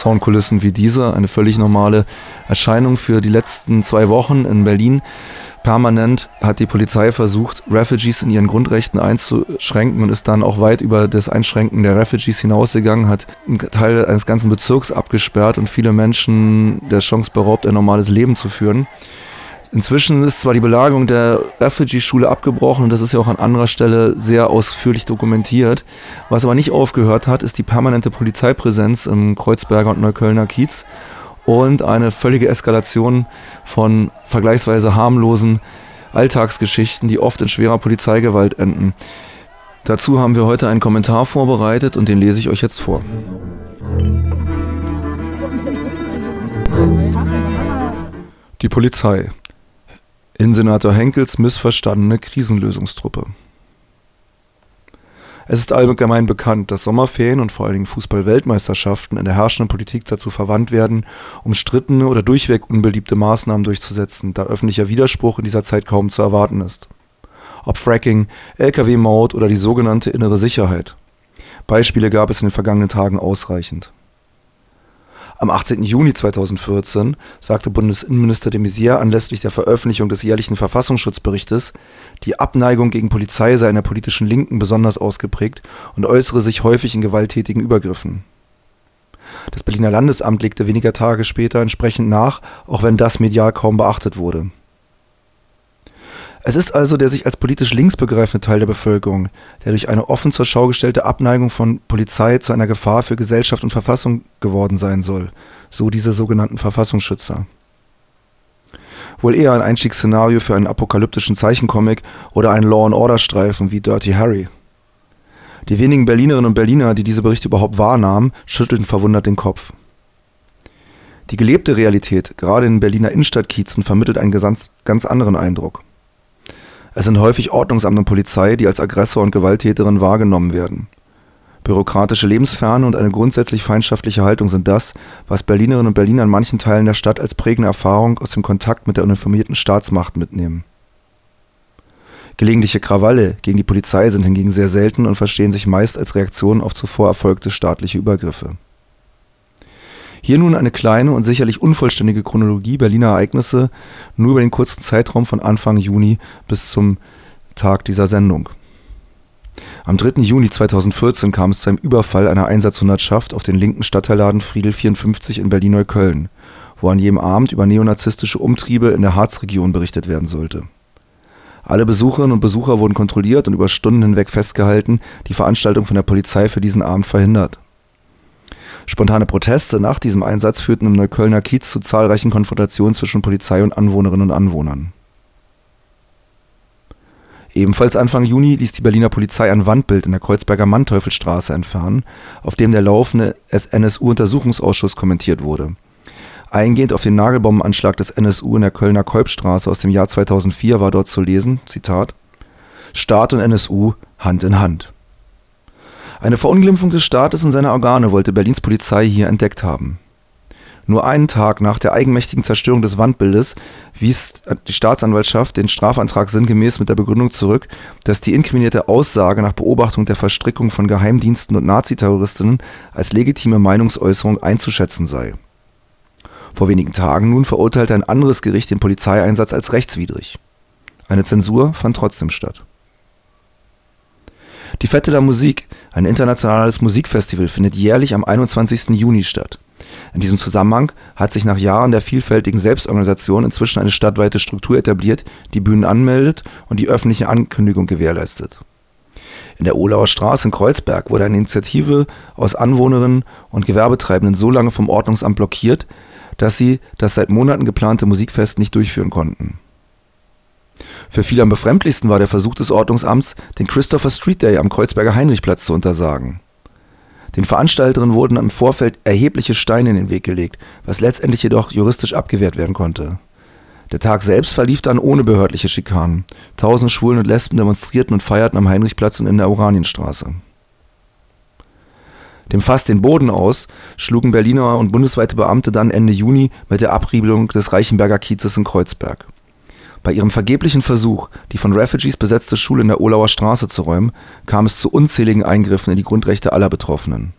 Soundkulissen wie diese, eine völlig normale Erscheinung für die letzten zwei Wochen in Berlin. Permanent hat die Polizei versucht, Refugees in ihren Grundrechten einzuschränken und ist dann auch weit über das Einschränken der Refugees hinausgegangen, hat einen Teil eines ganzen Bezirks abgesperrt und viele Menschen der Chance beraubt, ein normales Leben zu führen. Inzwischen ist zwar die Belagerung der Refugee-Schule abgebrochen und das ist ja auch an anderer Stelle sehr ausführlich dokumentiert. Was aber nicht aufgehört hat, ist die permanente Polizeipräsenz im Kreuzberger und Neuköllner Kiez und eine völlige Eskalation von vergleichsweise harmlosen Alltagsgeschichten, die oft in schwerer Polizeigewalt enden. Dazu haben wir heute einen Kommentar vorbereitet und den lese ich euch jetzt vor. Die Polizei. In Senator Henkels missverstandene Krisenlösungstruppe. Es ist allgemein bekannt, dass Sommerferien und vor allen Dingen Fußball-Weltmeisterschaften in der herrschenden Politik dazu verwandt werden, umstrittene oder durchweg unbeliebte Maßnahmen durchzusetzen, da öffentlicher Widerspruch in dieser Zeit kaum zu erwarten ist. Ob Fracking, Lkw-Maut oder die sogenannte innere Sicherheit. Beispiele gab es in den vergangenen Tagen ausreichend. Am 18. Juni 2014 sagte Bundesinnenminister de Maizière anlässlich der Veröffentlichung des jährlichen Verfassungsschutzberichtes, die Abneigung gegen Polizei sei in der politischen Linken besonders ausgeprägt und äußere sich häufig in gewalttätigen Übergriffen. Das Berliner Landesamt legte weniger Tage später entsprechend nach, auch wenn das medial kaum beachtet wurde es ist also der sich als politisch links begreifende Teil der Bevölkerung, der durch eine offen zur Schau gestellte Abneigung von Polizei zu einer Gefahr für Gesellschaft und Verfassung geworden sein soll, so diese sogenannten Verfassungsschützer. Wohl eher ein Einstiegsszenario für einen apokalyptischen Zeichencomic oder einen Law-and-Order-Streifen wie Dirty Harry. Die wenigen Berlinerinnen und Berliner, die diese Berichte überhaupt wahrnahmen, schüttelten verwundert den Kopf. Die gelebte Realität, gerade in Berliner Innenstadtkiezen, vermittelt einen ganz, ganz anderen Eindruck. Es sind häufig Ordnungsamt und Polizei, die als Aggressor und Gewalttäterin wahrgenommen werden. Bürokratische Lebensferne und eine grundsätzlich feindschaftliche Haltung sind das, was Berlinerinnen und Berliner in manchen Teilen der Stadt als prägende Erfahrung aus dem Kontakt mit der uniformierten Staatsmacht mitnehmen. Gelegentliche Krawalle gegen die Polizei sind hingegen sehr selten und verstehen sich meist als Reaktion auf zuvor erfolgte staatliche Übergriffe hier nun eine kleine und sicherlich unvollständige Chronologie Berliner Ereignisse, nur über den kurzen Zeitraum von Anfang Juni bis zum Tag dieser Sendung. Am 3. Juni 2014 kam es zu einem Überfall einer Einsatzhundertschaft auf den linken Stadtteilladen Friedel 54 in Berlin-Neukölln, wo an jedem Abend über neonazistische Umtriebe in der Harzregion berichtet werden sollte. Alle Besucherinnen und Besucher wurden kontrolliert und über Stunden hinweg festgehalten, die Veranstaltung von der Polizei für diesen Abend verhindert. Spontane Proteste nach diesem Einsatz führten im Neuköllner Kiez zu zahlreichen Konfrontationen zwischen Polizei und Anwohnerinnen und Anwohnern. Ebenfalls Anfang Juni ließ die Berliner Polizei ein Wandbild in der Kreuzberger Manteuffelstraße entfernen, auf dem der laufende NSU-Untersuchungsausschuss kommentiert wurde. Eingehend auf den Nagelbombenanschlag des NSU in der Kölner Kolbstraße aus dem Jahr 2004 war dort zu lesen, Zitat, Staat und NSU Hand in Hand. Eine Verunglimpfung des Staates und seiner Organe wollte Berlins Polizei hier entdeckt haben. Nur einen Tag nach der eigenmächtigen Zerstörung des Wandbildes wies die Staatsanwaltschaft den Strafantrag sinngemäß mit der Begründung zurück, dass die inkriminierte Aussage nach Beobachtung der Verstrickung von Geheimdiensten und Naziterroristinnen als legitime Meinungsäußerung einzuschätzen sei. Vor wenigen Tagen nun verurteilte ein anderes Gericht den Polizeieinsatz als rechtswidrig. Eine Zensur fand trotzdem statt. Die Fette der Musik, ein internationales Musikfestival, findet jährlich am 21. Juni statt. In diesem Zusammenhang hat sich nach Jahren der vielfältigen Selbstorganisation inzwischen eine stadtweite Struktur etabliert, die Bühnen anmeldet und die öffentliche Ankündigung gewährleistet. In der Ohlauer Straße in Kreuzberg wurde eine Initiative aus Anwohnerinnen und Gewerbetreibenden so lange vom Ordnungsamt blockiert, dass sie das seit Monaten geplante Musikfest nicht durchführen konnten. Für viele am befremdlichsten war der Versuch des Ordnungsamts, den Christopher Street Day am Kreuzberger Heinrichplatz zu untersagen. Den Veranstalterinnen wurden im Vorfeld erhebliche Steine in den Weg gelegt, was letztendlich jedoch juristisch abgewehrt werden konnte. Der Tag selbst verlief dann ohne behördliche Schikanen. Tausende Schwulen und Lesben demonstrierten und feierten am Heinrichplatz und in der Oranienstraße. Dem Fass den Boden aus schlugen Berliner und bundesweite Beamte dann Ende Juni mit der Abriebelung des Reichenberger Kiezes in Kreuzberg. Bei ihrem vergeblichen Versuch, die von Refugees besetzte Schule in der Ohlauer Straße zu räumen, kam es zu unzähligen Eingriffen in die Grundrechte aller Betroffenen.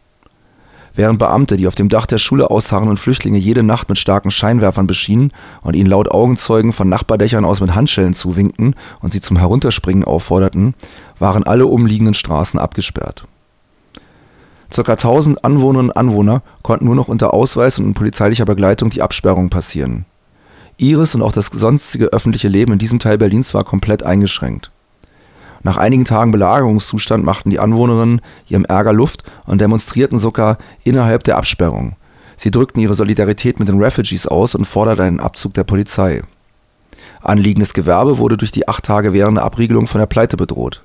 Während Beamte, die auf dem Dach der Schule ausharrenden Flüchtlinge jede Nacht mit starken Scheinwerfern beschienen und ihnen laut Augenzeugen von Nachbardächern aus mit Handschellen zuwinkten und sie zum Herunterspringen aufforderten, waren alle umliegenden Straßen abgesperrt. Circa 1000 Anwohnerinnen und Anwohner konnten nur noch unter Ausweis und in polizeilicher Begleitung die Absperrung passieren. Ihres und auch das sonstige öffentliche Leben in diesem Teil Berlins war komplett eingeschränkt. Nach einigen Tagen Belagerungszustand machten die Anwohnerinnen ihrem Ärger Luft und demonstrierten sogar innerhalb der Absperrung. Sie drückten ihre Solidarität mit den Refugees aus und forderten einen Abzug der Polizei. Anliegendes Gewerbe wurde durch die acht Tage währende Abriegelung von der Pleite bedroht.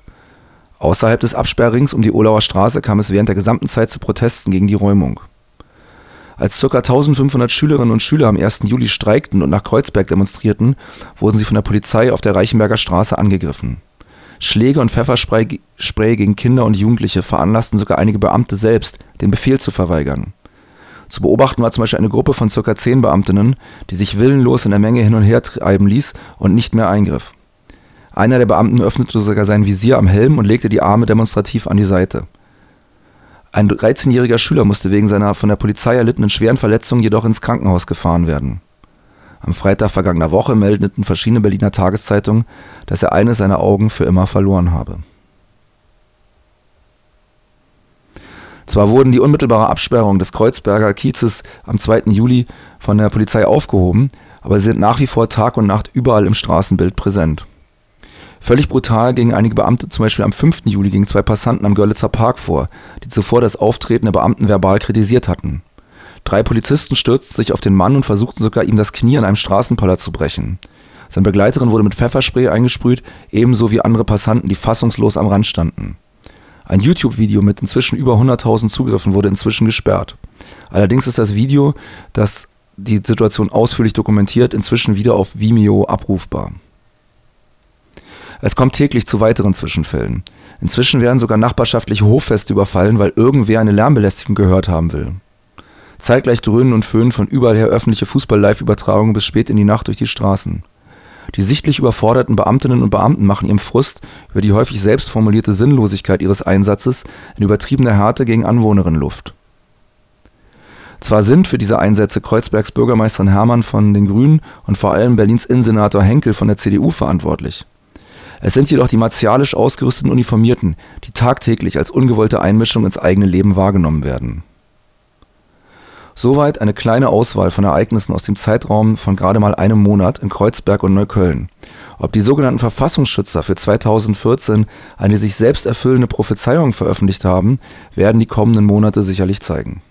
Außerhalb des Absperrrings um die Olauer Straße kam es während der gesamten Zeit zu Protesten gegen die Räumung. Als ca. 1500 Schülerinnen und Schüler am 1. Juli streikten und nach Kreuzberg demonstrierten, wurden sie von der Polizei auf der Reichenberger Straße angegriffen. Schläge und Pfefferspray gegen Kinder und Jugendliche veranlassten sogar einige Beamte selbst, den Befehl zu verweigern. Zu beobachten war zum Beispiel eine Gruppe von ca. 10 Beamtinnen, die sich willenlos in der Menge hin und her treiben ließ und nicht mehr eingriff. Einer der Beamten öffnete sogar sein Visier am Helm und legte die Arme demonstrativ an die Seite. Ein 13-jähriger Schüler musste wegen seiner von der Polizei erlittenen schweren Verletzungen jedoch ins Krankenhaus gefahren werden. Am Freitag vergangener Woche meldeten verschiedene Berliner Tageszeitungen, dass er eines seiner Augen für immer verloren habe. Zwar wurden die unmittelbare Absperrung des Kreuzberger Kiezes am 2. Juli von der Polizei aufgehoben, aber sie sind nach wie vor Tag und Nacht überall im Straßenbild präsent. Völlig brutal gingen einige Beamte zum Beispiel am 5. Juli gegen zwei Passanten am Görlitzer Park vor, die zuvor das Auftreten der Beamten verbal kritisiert hatten. Drei Polizisten stürzten sich auf den Mann und versuchten sogar ihm das Knie an einem Straßenpoller zu brechen. Seine Begleiterin wurde mit Pfefferspray eingesprüht, ebenso wie andere Passanten, die fassungslos am Rand standen. Ein YouTube-Video mit inzwischen über 100.000 Zugriffen wurde inzwischen gesperrt. Allerdings ist das Video, das die Situation ausführlich dokumentiert, inzwischen wieder auf Vimeo abrufbar. Es kommt täglich zu weiteren Zwischenfällen. Inzwischen werden sogar nachbarschaftliche Hoffeste überfallen, weil irgendwer eine Lärmbelästigung gehört haben will. Zeitgleich dröhnen und föhnen von überall her öffentliche Fußball-Live-Übertragungen bis spät in die Nacht durch die Straßen. Die sichtlich überforderten Beamtinnen und Beamten machen ihrem Frust über die häufig selbst formulierte Sinnlosigkeit ihres Einsatzes in übertriebener Härte gegen Anwohnerinnen Luft. Zwar sind für diese Einsätze Kreuzbergs Bürgermeisterin Hermann von den Grünen und vor allem Berlins Innensenator Henkel von der CDU verantwortlich. Es sind jedoch die martialisch ausgerüsteten Uniformierten, die tagtäglich als ungewollte Einmischung ins eigene Leben wahrgenommen werden. Soweit eine kleine Auswahl von Ereignissen aus dem Zeitraum von gerade mal einem Monat in Kreuzberg und Neukölln. Ob die sogenannten Verfassungsschützer für 2014 eine sich selbst erfüllende Prophezeiung veröffentlicht haben, werden die kommenden Monate sicherlich zeigen